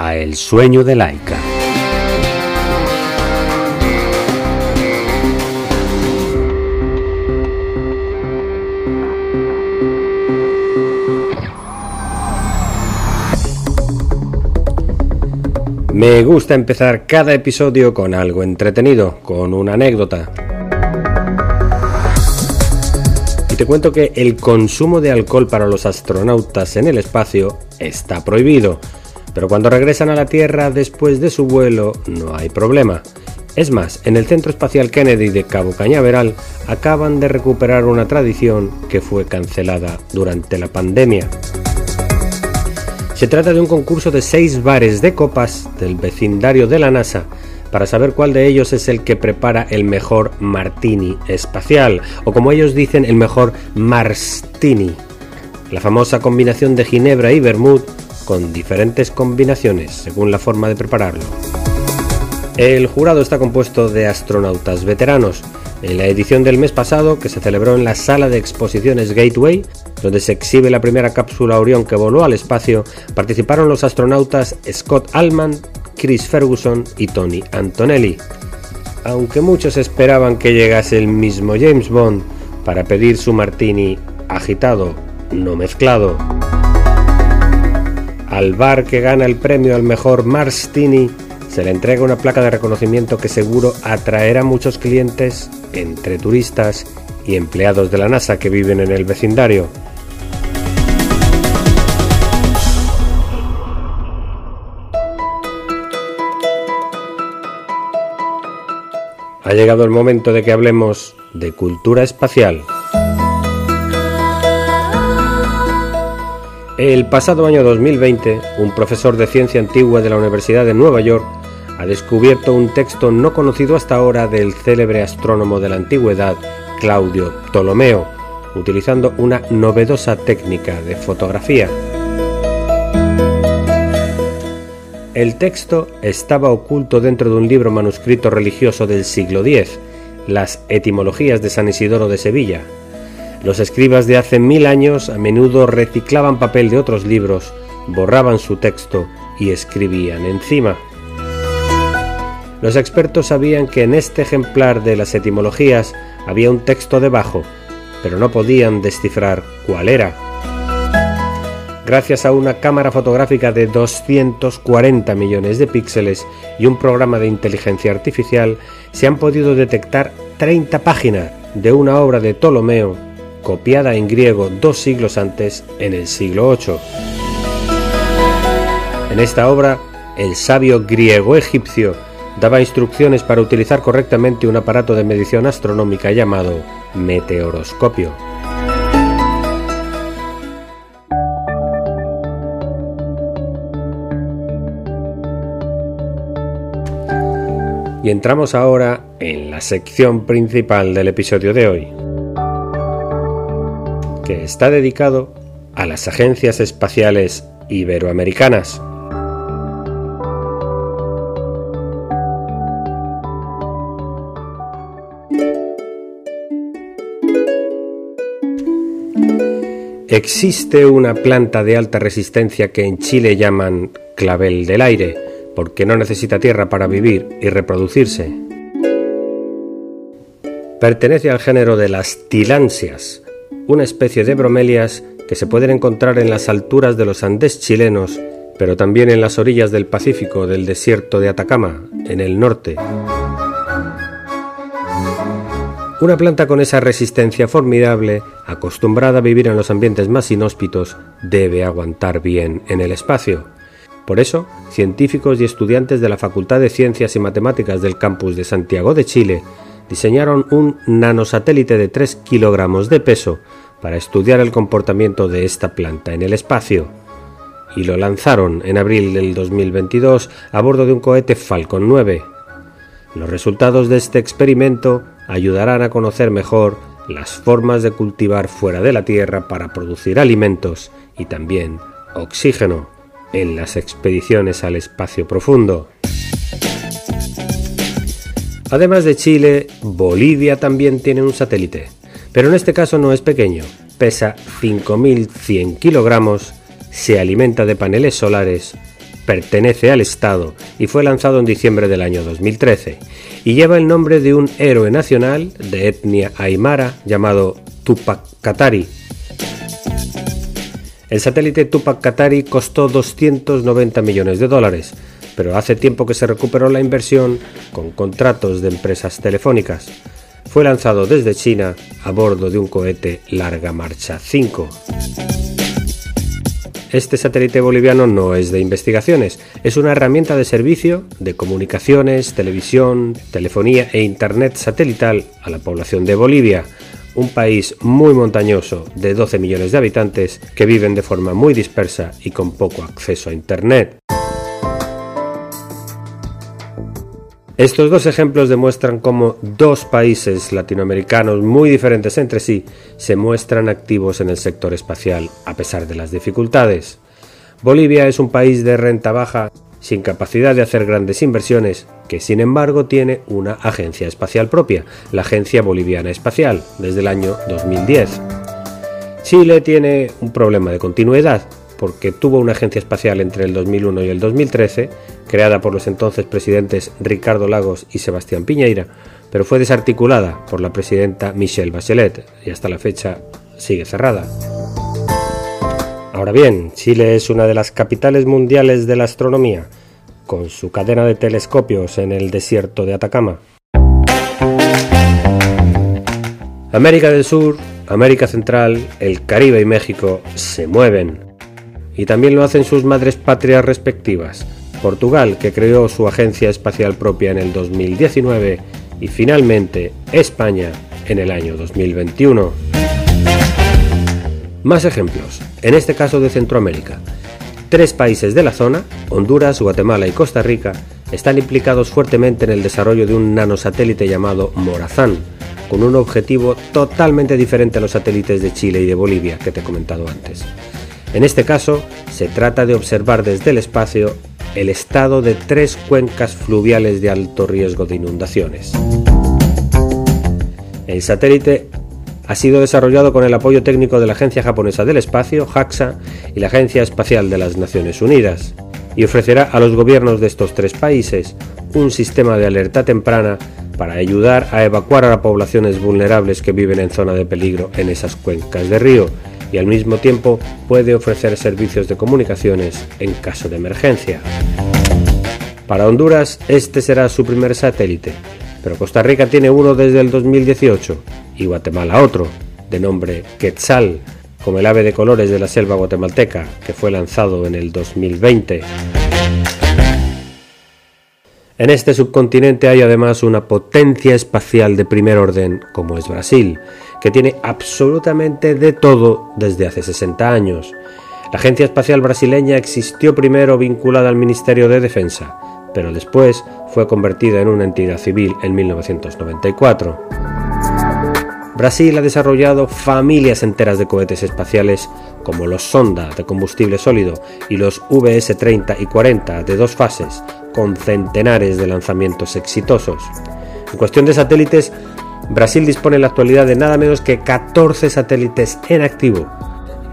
El sueño de Laika. Me gusta empezar cada episodio con algo entretenido, con una anécdota. Y te cuento que el consumo de alcohol para los astronautas en el espacio está prohibido pero cuando regresan a la Tierra después de su vuelo no hay problema. Es más, en el Centro Espacial Kennedy de Cabo Cañaveral acaban de recuperar una tradición que fue cancelada durante la pandemia. Se trata de un concurso de seis bares de copas del vecindario de la NASA para saber cuál de ellos es el que prepara el mejor martini espacial, o como ellos dicen, el mejor marstini. La famosa combinación de ginebra y vermut con diferentes combinaciones según la forma de prepararlo. El jurado está compuesto de astronautas veteranos. En la edición del mes pasado, que se celebró en la sala de exposiciones Gateway, donde se exhibe la primera cápsula Orión que voló al espacio, participaron los astronautas Scott Allman, Chris Ferguson y Tony Antonelli. Aunque muchos esperaban que llegase el mismo James Bond para pedir su martini agitado, no mezclado. Al bar que gana el premio al mejor Marstini se le entrega una placa de reconocimiento que seguro atraerá muchos clientes entre turistas y empleados de la NASA que viven en el vecindario. Ha llegado el momento de que hablemos de cultura espacial. El pasado año 2020, un profesor de ciencia antigua de la Universidad de Nueva York ha descubierto un texto no conocido hasta ahora del célebre astrónomo de la antigüedad Claudio Ptolomeo, utilizando una novedosa técnica de fotografía. El texto estaba oculto dentro de un libro manuscrito religioso del siglo X, las Etimologías de San Isidoro de Sevilla, los escribas de hace mil años a menudo reciclaban papel de otros libros, borraban su texto y escribían encima. Los expertos sabían que en este ejemplar de las etimologías había un texto debajo, pero no podían descifrar cuál era. Gracias a una cámara fotográfica de 240 millones de píxeles y un programa de inteligencia artificial, se han podido detectar 30 páginas de una obra de Ptolomeo copiada en griego dos siglos antes, en el siglo VIII. En esta obra, el sabio griego egipcio daba instrucciones para utilizar correctamente un aparato de medición astronómica llamado meteoroscopio. Y entramos ahora en la sección principal del episodio de hoy que está dedicado a las agencias espaciales iberoamericanas. Existe una planta de alta resistencia que en Chile llaman clavel del aire, porque no necesita tierra para vivir y reproducirse. Pertenece al género de las tilansias, una especie de bromelias que se pueden encontrar en las alturas de los Andes chilenos, pero también en las orillas del Pacífico del desierto de Atacama, en el norte. Una planta con esa resistencia formidable, acostumbrada a vivir en los ambientes más inhóspitos, debe aguantar bien en el espacio. Por eso, científicos y estudiantes de la Facultad de Ciencias y Matemáticas del campus de Santiago de Chile diseñaron un nanosatélite de 3 kilogramos de peso para estudiar el comportamiento de esta planta en el espacio. y lo lanzaron en abril del 2022 a bordo de un cohete Falcon 9. Los resultados de este experimento ayudarán a conocer mejor las formas de cultivar fuera de la Tierra para producir alimentos y también oxígeno en las expediciones al espacio profundo. Además de Chile, Bolivia también tiene un satélite, pero en este caso no es pequeño, pesa 5.100 kilogramos, se alimenta de paneles solares, pertenece al Estado y fue lanzado en diciembre del año 2013 y lleva el nombre de un héroe nacional de etnia aymara llamado Tupac Katari. El satélite Tupac Katari costó 290 millones de dólares, pero hace tiempo que se recuperó la inversión con contratos de empresas telefónicas. Fue lanzado desde China a bordo de un cohete Larga Marcha 5. Este satélite boliviano no es de investigaciones, es una herramienta de servicio de comunicaciones, televisión, telefonía e internet satelital a la población de Bolivia, un país muy montañoso de 12 millones de habitantes que viven de forma muy dispersa y con poco acceso a internet. Estos dos ejemplos demuestran cómo dos países latinoamericanos muy diferentes entre sí se muestran activos en el sector espacial a pesar de las dificultades. Bolivia es un país de renta baja, sin capacidad de hacer grandes inversiones, que sin embargo tiene una agencia espacial propia, la Agencia Boliviana Espacial, desde el año 2010. Chile tiene un problema de continuidad, porque tuvo una agencia espacial entre el 2001 y el 2013, creada por los entonces presidentes Ricardo Lagos y Sebastián Piñeira, pero fue desarticulada por la presidenta Michelle Bachelet y hasta la fecha sigue cerrada. Ahora bien, Chile es una de las capitales mundiales de la astronomía, con su cadena de telescopios en el desierto de Atacama. América del Sur, América Central, el Caribe y México se mueven y también lo hacen sus madres patrias respectivas, Portugal, que creó su agencia espacial propia en el 2019, y finalmente España en el año 2021. Más ejemplos, en este caso de Centroamérica. Tres países de la zona, Honduras, Guatemala y Costa Rica, están implicados fuertemente en el desarrollo de un nanosatélite llamado Morazán, con un objetivo totalmente diferente a los satélites de Chile y de Bolivia que te he comentado antes. En este caso, se trata de observar desde el espacio el estado de tres cuencas fluviales de alto riesgo de inundaciones. El satélite ha sido desarrollado con el apoyo técnico de la Agencia Japonesa del Espacio, JAXA, y la Agencia Espacial de las Naciones Unidas, y ofrecerá a los gobiernos de estos tres países un sistema de alerta temprana para ayudar a evacuar a las poblaciones vulnerables que viven en zona de peligro en esas cuencas de río y al mismo tiempo puede ofrecer servicios de comunicaciones en caso de emergencia. Para Honduras este será su primer satélite, pero Costa Rica tiene uno desde el 2018 y Guatemala otro, de nombre Quetzal, como el ave de colores de la selva guatemalteca, que fue lanzado en el 2020. En este subcontinente hay además una potencia espacial de primer orden como es Brasil, que tiene absolutamente de todo desde hace 60 años. La Agencia Espacial Brasileña existió primero vinculada al Ministerio de Defensa, pero después fue convertida en una entidad civil en 1994. Brasil ha desarrollado familias enteras de cohetes espaciales como los Sonda de combustible sólido y los VS-30 y 40 de dos fases, con centenares de lanzamientos exitosos. En cuestión de satélites, Brasil dispone en la actualidad de nada menos que 14 satélites en activo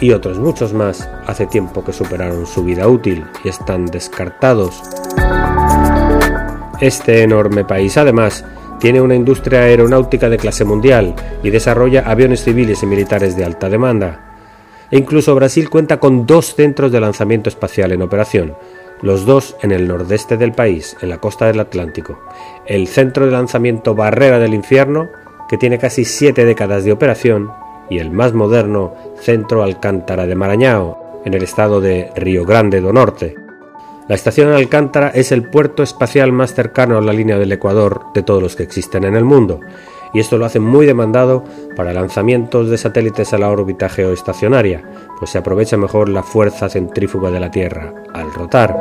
y otros muchos más hace tiempo que superaron su vida útil y están descartados. Este enorme país además tiene una industria aeronáutica de clase mundial y desarrolla aviones civiles y militares de alta demanda. E incluso Brasil cuenta con dos centros de lanzamiento espacial en operación, los dos en el nordeste del país, en la costa del Atlántico. El centro de lanzamiento Barrera del Infierno, que tiene casi siete décadas de operación, y el más moderno Centro Alcántara de Marañao, en el estado de Río Grande do Norte. La estación Alcántara es el puerto espacial más cercano a la línea del Ecuador de todos los que existen en el mundo, y esto lo hace muy demandado para lanzamientos de satélites a la órbita geoestacionaria, pues se aprovecha mejor la fuerza centrífuga de la Tierra al rotar.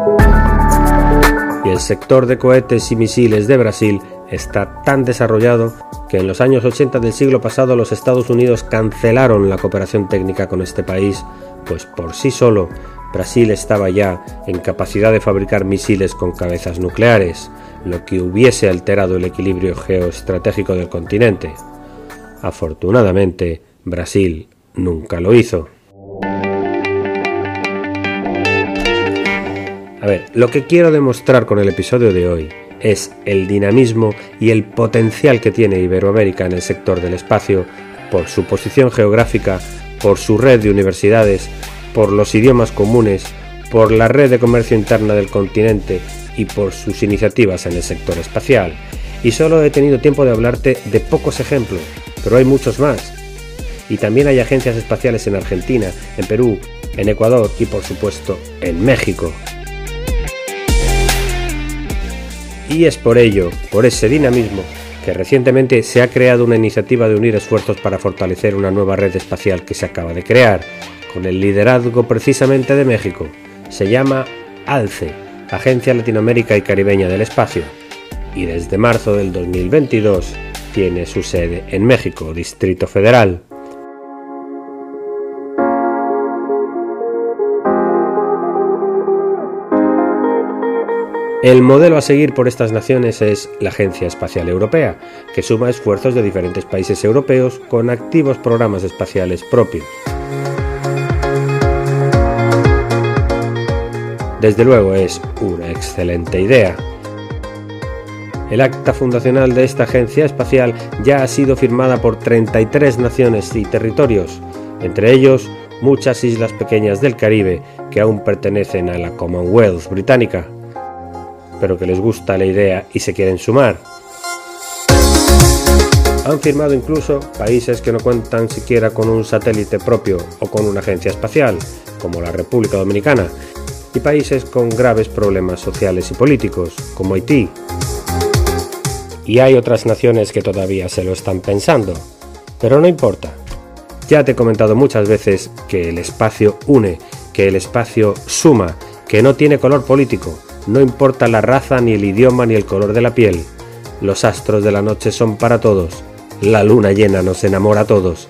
Y el sector de cohetes y misiles de Brasil está tan desarrollado que en los años 80 del siglo pasado los Estados Unidos cancelaron la cooperación técnica con este país, pues por sí solo Brasil estaba ya en capacidad de fabricar misiles con cabezas nucleares, lo que hubiese alterado el equilibrio geoestratégico del continente. Afortunadamente, Brasil nunca lo hizo. A ver, lo que quiero demostrar con el episodio de hoy es el dinamismo y el potencial que tiene Iberoamérica en el sector del espacio por su posición geográfica, por su red de universidades, por los idiomas comunes, por la red de comercio interna del continente y por sus iniciativas en el sector espacial. Y solo he tenido tiempo de hablarte de pocos ejemplos, pero hay muchos más. Y también hay agencias espaciales en Argentina, en Perú, en Ecuador y por supuesto en México. Y es por ello, por ese dinamismo, que recientemente se ha creado una iniciativa de unir esfuerzos para fortalecer una nueva red espacial que se acaba de crear, con el liderazgo precisamente de México. Se llama ALCE, Agencia Latinoamérica y Caribeña del Espacio, y desde marzo del 2022 tiene su sede en México, Distrito Federal. El modelo a seguir por estas naciones es la Agencia Espacial Europea, que suma esfuerzos de diferentes países europeos con activos programas espaciales propios. Desde luego es una excelente idea. El acta fundacional de esta agencia espacial ya ha sido firmada por 33 naciones y territorios, entre ellos muchas islas pequeñas del Caribe que aún pertenecen a la Commonwealth británica pero que les gusta la idea y se quieren sumar. Han firmado incluso países que no cuentan siquiera con un satélite propio o con una agencia espacial, como la República Dominicana, y países con graves problemas sociales y políticos, como Haití. Y hay otras naciones que todavía se lo están pensando, pero no importa. Ya te he comentado muchas veces que el espacio une, que el espacio suma, que no tiene color político, no importa la raza, ni el idioma, ni el color de la piel. Los astros de la noche son para todos. La luna llena nos enamora a todos.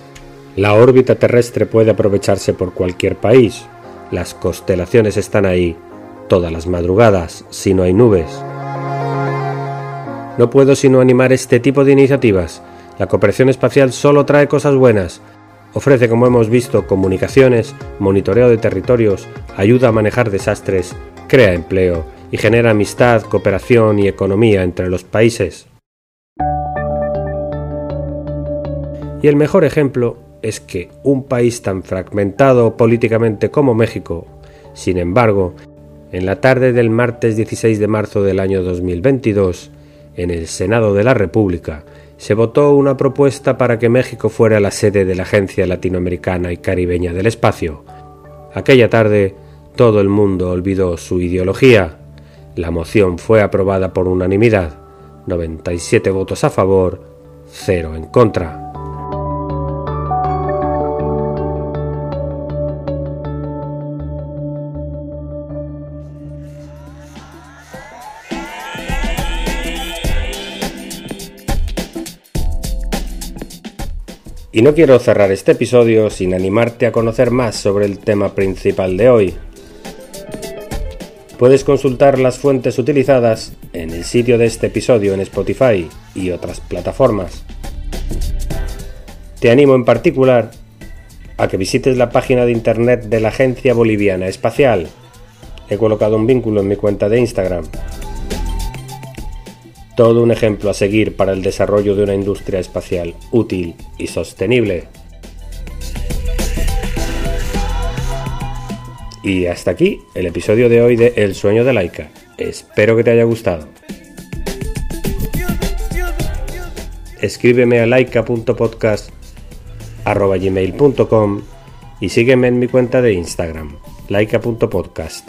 La órbita terrestre puede aprovecharse por cualquier país. Las constelaciones están ahí todas las madrugadas, si no hay nubes. No puedo sino animar este tipo de iniciativas. La cooperación espacial solo trae cosas buenas. Ofrece, como hemos visto, comunicaciones, monitoreo de territorios, ayuda a manejar desastres, crea empleo y genera amistad, cooperación y economía entre los países. Y el mejor ejemplo es que un país tan fragmentado políticamente como México, sin embargo, en la tarde del martes 16 de marzo del año 2022, en el Senado de la República, se votó una propuesta para que México fuera la sede de la Agencia Latinoamericana y Caribeña del Espacio. Aquella tarde todo el mundo olvidó su ideología. La moción fue aprobada por unanimidad, 97 votos a favor, 0 en contra. Y no quiero cerrar este episodio sin animarte a conocer más sobre el tema principal de hoy, Puedes consultar las fuentes utilizadas en el sitio de este episodio en Spotify y otras plataformas. Te animo en particular a que visites la página de internet de la Agencia Boliviana Espacial. He colocado un vínculo en mi cuenta de Instagram. Todo un ejemplo a seguir para el desarrollo de una industria espacial útil y sostenible. Y hasta aquí el episodio de hoy de El sueño de Laika. Espero que te haya gustado. Escríbeme a laika.podcast.gmail.com y sígueme en mi cuenta de Instagram, laika.podcast.